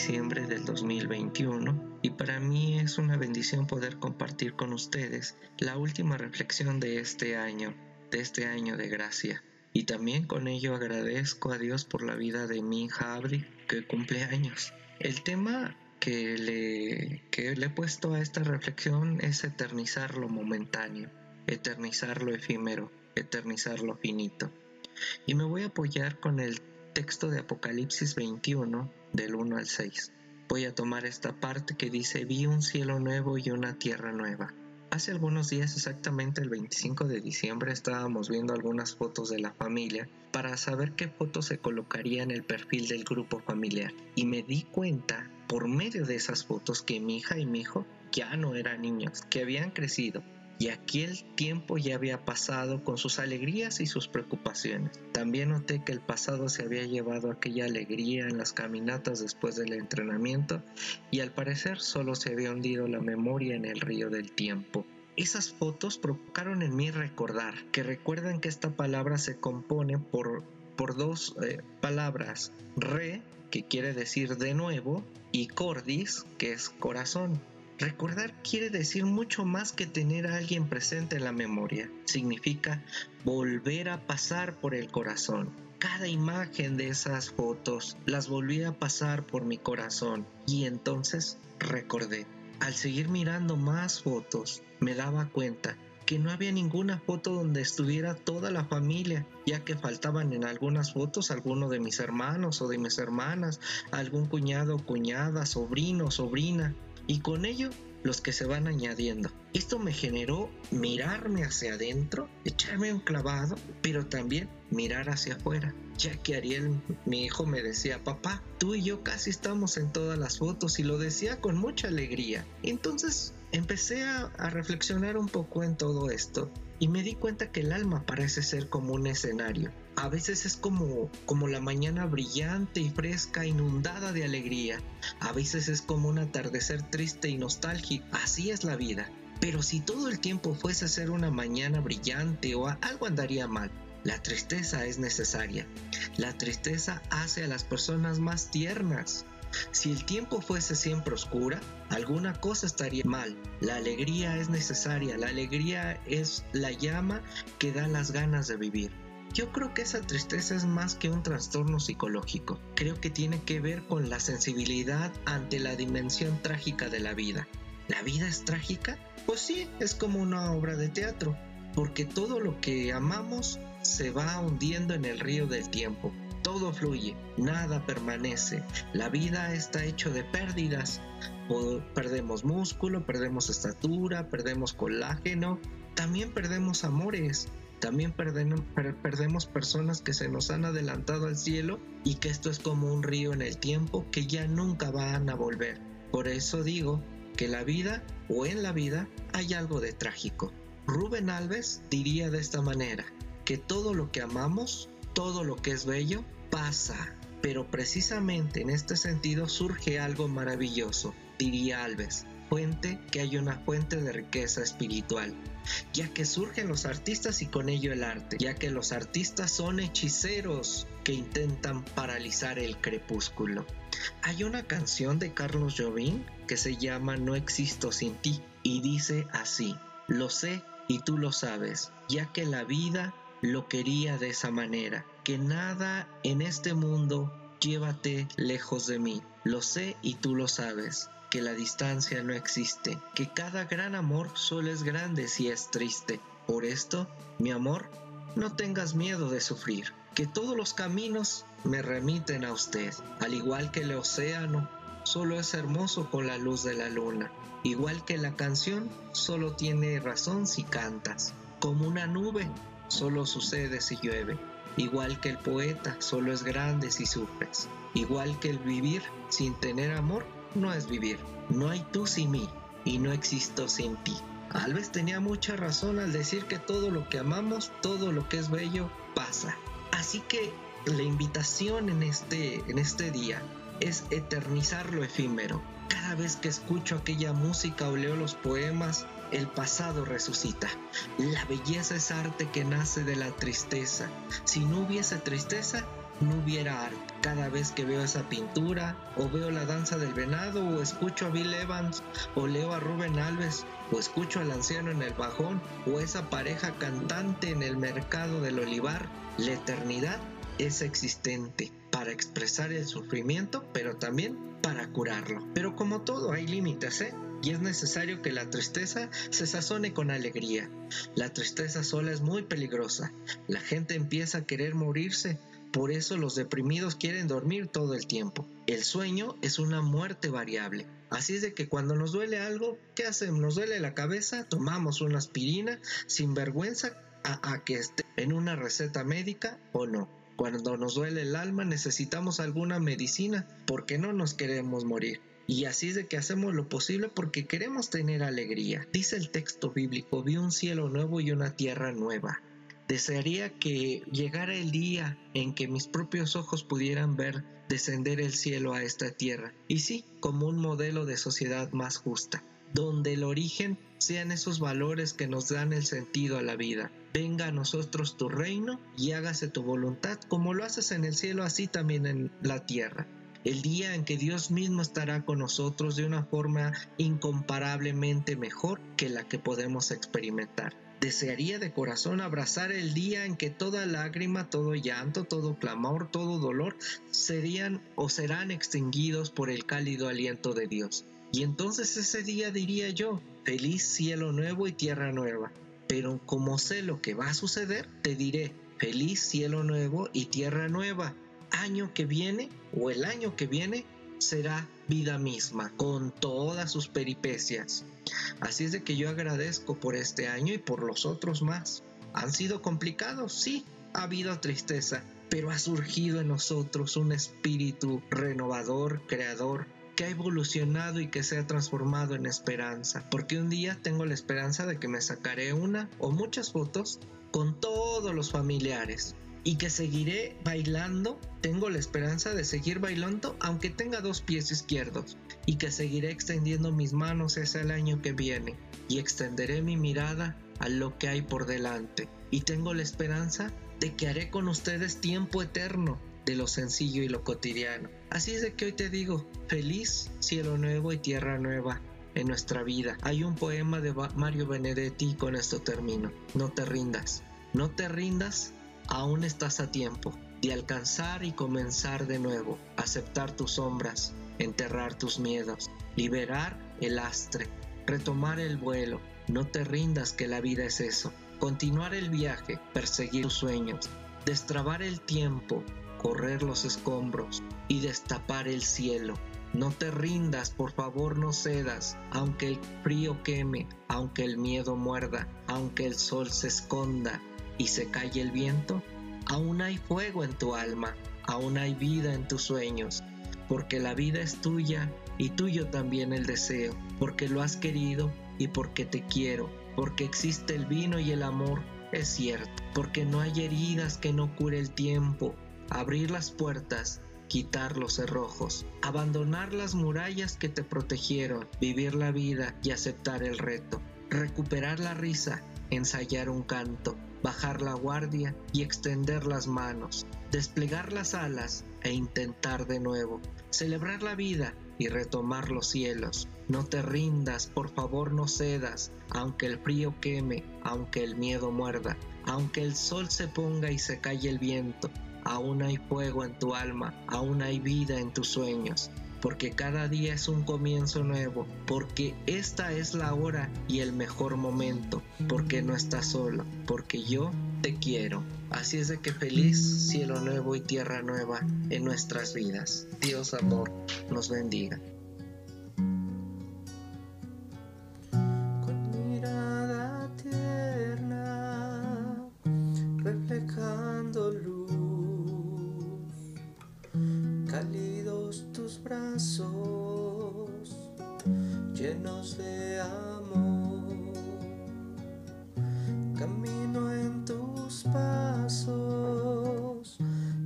diciembre del 2021 y para mí es una bendición poder compartir con ustedes la última reflexión de este año, de este año de gracia. Y también con ello agradezco a Dios por la vida de mi hija Abri, que cumple años. El tema que le, que le he puesto a esta reflexión es eternizar lo momentáneo, eternizar lo efímero, eternizar lo finito. Y me voy a apoyar con el texto de Apocalipsis 21 del 1 al 6. Voy a tomar esta parte que dice, vi un cielo nuevo y una tierra nueva. Hace algunos días, exactamente el 25 de diciembre, estábamos viendo algunas fotos de la familia para saber qué foto se colocaría en el perfil del grupo familiar. Y me di cuenta, por medio de esas fotos, que mi hija y mi hijo ya no eran niños, que habían crecido, y aquel tiempo ya había pasado con sus alegrías y sus preocupaciones. También noté que el pasado se había llevado aquella alegría en las caminatas después del entrenamiento y al parecer solo se había hundido la memoria en el río del tiempo. Esas fotos provocaron en mí recordar que recuerdan que esta palabra se compone por, por dos eh, palabras, re, que quiere decir de nuevo, y cordis, que es corazón. Recordar quiere decir mucho más que tener a alguien presente en la memoria. Significa volver a pasar por el corazón. Cada imagen de esas fotos las volví a pasar por mi corazón y entonces recordé. Al seguir mirando más fotos, me daba cuenta que no había ninguna foto donde estuviera toda la familia, ya que faltaban en algunas fotos alguno de mis hermanos o de mis hermanas, algún cuñado cuñada, sobrino sobrina y con ello los que se van añadiendo. Esto me generó mirarme hacia adentro, echarme un clavado, pero también mirar hacia afuera, ya que Ariel, mi hijo, me decía, papá, tú y yo casi estamos en todas las fotos y lo decía con mucha alegría. Entonces empecé a, a reflexionar un poco en todo esto y me di cuenta que el alma parece ser como un escenario. A veces es como, como la mañana brillante y fresca, inundada de alegría. A veces es como un atardecer triste y nostálgico. Así es la vida. Pero si todo el tiempo fuese a ser una mañana brillante o algo andaría mal. La tristeza es necesaria. La tristeza hace a las personas más tiernas. Si el tiempo fuese siempre oscura, alguna cosa estaría mal. La alegría es necesaria, la alegría es la llama que da las ganas de vivir. Yo creo que esa tristeza es más que un trastorno psicológico. Creo que tiene que ver con la sensibilidad ante la dimensión trágica de la vida. ¿La vida es trágica? Pues sí, es como una obra de teatro, porque todo lo que amamos se va hundiendo en el río del tiempo todo fluye, nada permanece. La vida está hecho de pérdidas. perdemos músculo, perdemos estatura, perdemos colágeno, también perdemos amores, también perdemos personas que se nos han adelantado al cielo y que esto es como un río en el tiempo que ya nunca van a volver. Por eso digo que la vida o en la vida hay algo de trágico. Rubén Alves diría de esta manera, que todo lo que amamos, todo lo que es bello, pasa, pero precisamente en este sentido surge algo maravilloso, diría Alves, que hay una fuente de riqueza espiritual, ya que surgen los artistas y con ello el arte, ya que los artistas son hechiceros que intentan paralizar el crepúsculo. Hay una canción de Carlos Jobim que se llama No existo sin ti y dice así, lo sé y tú lo sabes, ya que la vida lo quería de esa manera, que nada en este mundo llévate lejos de mí. Lo sé y tú lo sabes, que la distancia no existe, que cada gran amor solo es grande si es triste. Por esto, mi amor, no tengas miedo de sufrir, que todos los caminos me remiten a usted, al igual que el océano solo es hermoso con la luz de la luna, igual que la canción solo tiene razón si cantas, como una nube solo sucede si llueve. Igual que el poeta, solo es grande si sufres. Igual que el vivir sin tener amor, no es vivir. No hay tú sin mí y no existo sin ti. Alves tenía mucha razón al decir que todo lo que amamos, todo lo que es bello, pasa. Así que la invitación en este, en este día es eternizar lo efímero. Cada vez que escucho aquella música o leo los poemas, el pasado resucita. La belleza es arte que nace de la tristeza. Si no hubiese tristeza, no hubiera arte. Cada vez que veo esa pintura, o veo la danza del venado, o escucho a Bill Evans, o leo a Rubén Alves, o escucho al anciano en el bajón, o esa pareja cantante en el mercado del olivar, la eternidad es existente para expresar el sufrimiento, pero también para curarlo. Pero como todo hay límites, ¿eh? Y es necesario que la tristeza se sazone con alegría. La tristeza sola es muy peligrosa. La gente empieza a querer morirse por eso los deprimidos quieren dormir todo el tiempo. El sueño es una muerte variable. Así es de que cuando nos duele algo, ¿qué hacemos? Nos duele la cabeza, tomamos una aspirina sin vergüenza a, que esté en una receta médica o no. Cuando nos duele el alma necesitamos alguna medicina porque no nos queremos morir. Y así es de que hacemos lo posible porque queremos tener alegría. Dice el texto bíblico, vi un cielo nuevo y una tierra nueva. Desearía que llegara el día en que mis propios ojos pudieran ver descender el cielo a esta tierra, y sí, como un modelo de sociedad más justa, donde el origen sean esos valores que nos dan el sentido a la vida. Venga a nosotros tu reino y hágase tu voluntad, como lo haces en el cielo, así también en la tierra. El día en que Dios mismo estará con nosotros de una forma incomparablemente mejor que la que podemos experimentar. Desearía de corazón abrazar el día en que toda lágrima, todo llanto, todo clamor, todo dolor serían o serán extinguidos por el cálido aliento de Dios. Y entonces ese día diría yo, feliz cielo nuevo y tierra nueva. Pero como sé lo que va a suceder, te diré, feliz cielo nuevo y tierra nueva. Año que viene o el año que viene será vida misma, con todas sus peripecias. Así es de que yo agradezco por este año y por los otros más. ¿Han sido complicados? Sí, ha habido tristeza, pero ha surgido en nosotros un espíritu renovador, creador, que ha evolucionado y que se ha transformado en esperanza. Porque un día tengo la esperanza de que me sacaré una o muchas fotos con todos los familiares y que seguiré bailando. Tengo la esperanza de seguir bailando aunque tenga dos pies izquierdos y que seguiré extendiendo mis manos hacia el año que viene y extenderé mi mirada a lo que hay por delante. Y tengo la esperanza de que haré con ustedes tiempo eterno de lo sencillo y lo cotidiano. Así es de que hoy te digo, feliz cielo nuevo y tierra nueva en nuestra vida. Hay un poema de Mario Benedetti con esto termino. No te rindas. No te rindas aún estás a tiempo de alcanzar y comenzar de nuevo, aceptar tus sombras, enterrar tus miedos, liberar el astre, retomar el vuelo. No te rindas que la vida es eso. Continuar el viaje, perseguir tus sueños, destrabar el tiempo, correr los escombros y destapar el cielo. No te rindas, por favor no cedas, aunque el frío queme, aunque el miedo muerda, aunque el sol se esconda, y se calle el viento, aún hay fuego en tu alma, aún hay vida en tus sueños, porque la vida es tuya y tuyo también el deseo, porque lo has querido y porque te quiero, porque existe el vino y el amor, es cierto, porque no hay heridas que no cure el tiempo, abrir las puertas, quitar los cerrojos, abandonar las murallas que te protegieron, vivir la vida y aceptar el reto, recuperar la risa, ensayar un canto, bajar la guardia y extender las manos, desplegar las alas e intentar de nuevo, celebrar la vida y retomar los cielos. No te rindas, por favor no cedas, aunque el frío queme, aunque el miedo muerda, aunque el sol se ponga y se calle el viento, aún hay fuego en tu alma, aún hay vida en tus sueños porque cada día es un comienzo nuevo, porque esta es la hora y el mejor momento, porque no estás solo, porque yo te quiero. Así es de que feliz cielo nuevo y tierra nueva en nuestras vidas. Dios amor nos bendiga. De amor. Camino en tus pasos,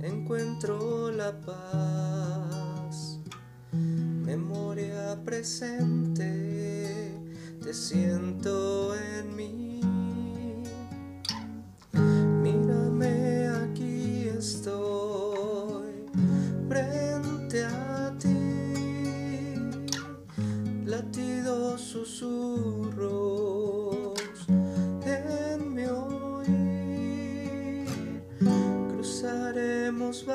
encuentro la paz. Memoria presente, te siento en mí. Susurros en mi oír. Cruzaremos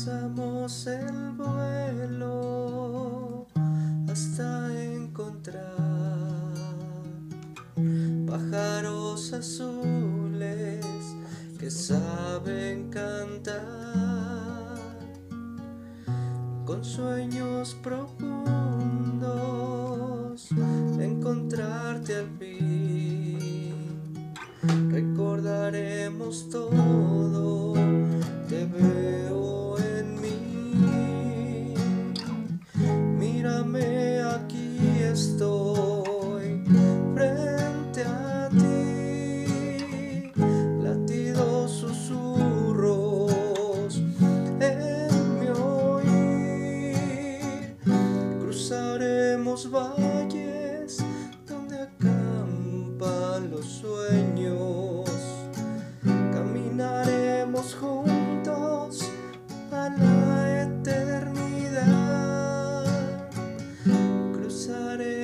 Alzamos el vuelo hasta encontrar pájaros azules que saben cantar con sueños profundos, encontrarte al fin.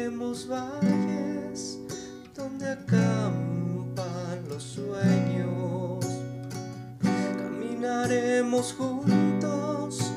Cruzaremos valles donde acampan los sueños. Caminaremos juntos